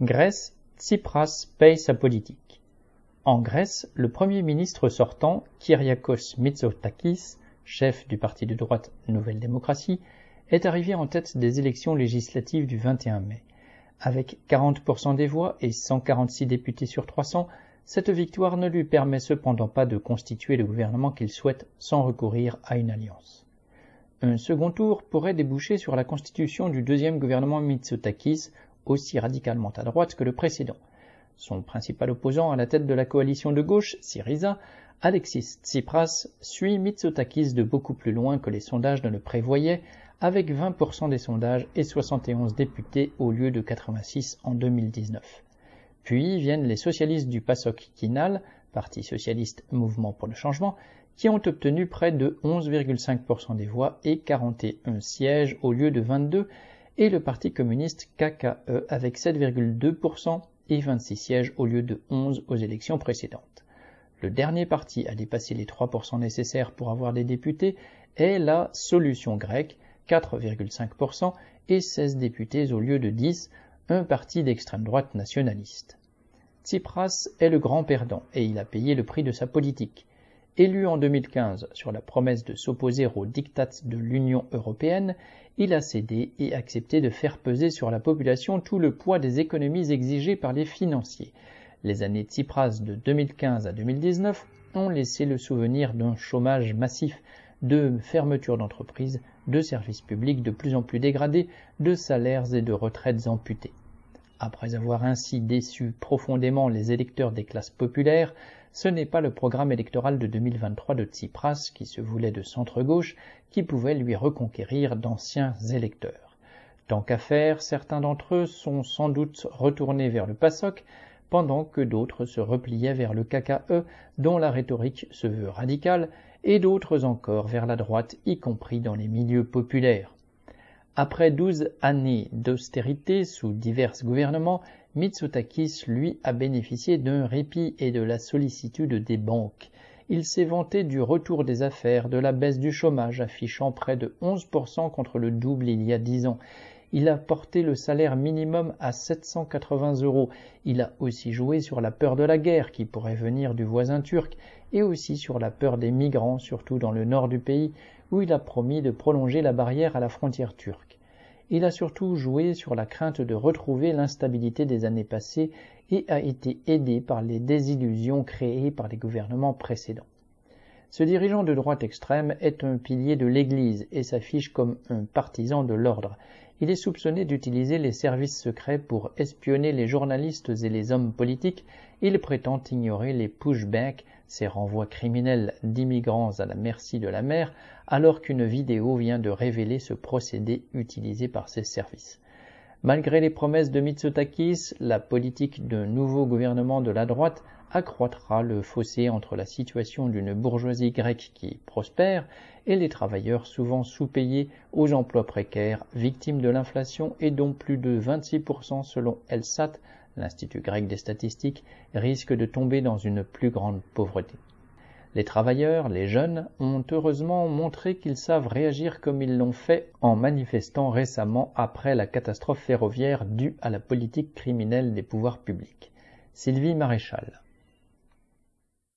Grèce, Tsipras paye sa politique. En Grèce, le Premier ministre sortant, Kyriakos Mitsotakis, chef du parti de droite Nouvelle Démocratie, est arrivé en tête des élections législatives du 21 mai. Avec 40% des voix et 146 députés sur 300, cette victoire ne lui permet cependant pas de constituer le gouvernement qu'il souhaite sans recourir à une alliance. Un second tour pourrait déboucher sur la constitution du deuxième gouvernement Mitsotakis, aussi radicalement à droite que le précédent. Son principal opposant à la tête de la coalition de gauche, Syriza, Alexis Tsipras, suit Mitsotakis de beaucoup plus loin que les sondages ne le prévoyaient, avec 20% des sondages et 71 députés au lieu de 86 en 2019. Puis viennent les socialistes du PASOK Kinal, Parti socialiste Mouvement pour le changement, qui ont obtenu près de 11,5% des voix et 41 sièges au lieu de 22, et le Parti communiste KKE avec 7,2% et 26 sièges au lieu de 11 aux élections précédentes. Le dernier parti à dépasser les 3% nécessaires pour avoir des députés est la Solution grecque, 4,5% et 16 députés au lieu de 10, un parti d'extrême droite nationaliste. Tsipras est le grand perdant et il a payé le prix de sa politique. Élu en 2015 sur la promesse de s'opposer aux diktats de l'Union européenne, il a cédé et accepté de faire peser sur la population tout le poids des économies exigées par les financiers. Les années Tsipras de 2015 à 2019 ont laissé le souvenir d'un chômage massif, de fermetures d'entreprises, de services publics de plus en plus dégradés, de salaires et de retraites amputés. Après avoir ainsi déçu profondément les électeurs des classes populaires, ce n'est pas le programme électoral de 2023 de Tsipras, qui se voulait de centre-gauche, qui pouvait lui reconquérir d'anciens électeurs. Tant qu'à faire, certains d'entre eux sont sans doute retournés vers le PASOK, pendant que d'autres se repliaient vers le KKE, dont la rhétorique se veut radicale, et d'autres encore vers la droite, y compris dans les milieux populaires. Après douze années d'austérité sous divers gouvernements, Mitsotakis, lui, a bénéficié d'un répit et de la sollicitude des banques. Il s'est vanté du retour des affaires, de la baisse du chômage, affichant près de 11% contre le double il y a dix ans. Il a porté le salaire minimum à 780 euros. Il a aussi joué sur la peur de la guerre qui pourrait venir du voisin turc et aussi sur la peur des migrants, surtout dans le nord du pays, où il a promis de prolonger la barrière à la frontière turque. Il a surtout joué sur la crainte de retrouver l'instabilité des années passées et a été aidé par les désillusions créées par les gouvernements précédents. Ce dirigeant de droite extrême est un pilier de l'Église et s'affiche comme un partisan de l'ordre. Il est soupçonné d'utiliser les services secrets pour espionner les journalistes et les hommes politiques. Il prétend ignorer les pushbacks, ces renvois criminels d'immigrants à la merci de la mer, alors qu'une vidéo vient de révéler ce procédé utilisé par ces services. Malgré les promesses de Mitsotakis, la politique d'un nouveau gouvernement de la droite accroîtra le fossé entre la situation d'une bourgeoisie grecque qui prospère et les travailleurs souvent sous-payés aux emplois précaires, victimes de l'inflation et dont plus de 26% selon ELSAT, l'Institut grec des statistiques, risquent de tomber dans une plus grande pauvreté. Les travailleurs, les jeunes, ont heureusement montré qu'ils savent réagir comme ils l'ont fait en manifestant récemment après la catastrophe ferroviaire due à la politique criminelle des pouvoirs publics. Sylvie Maréchal.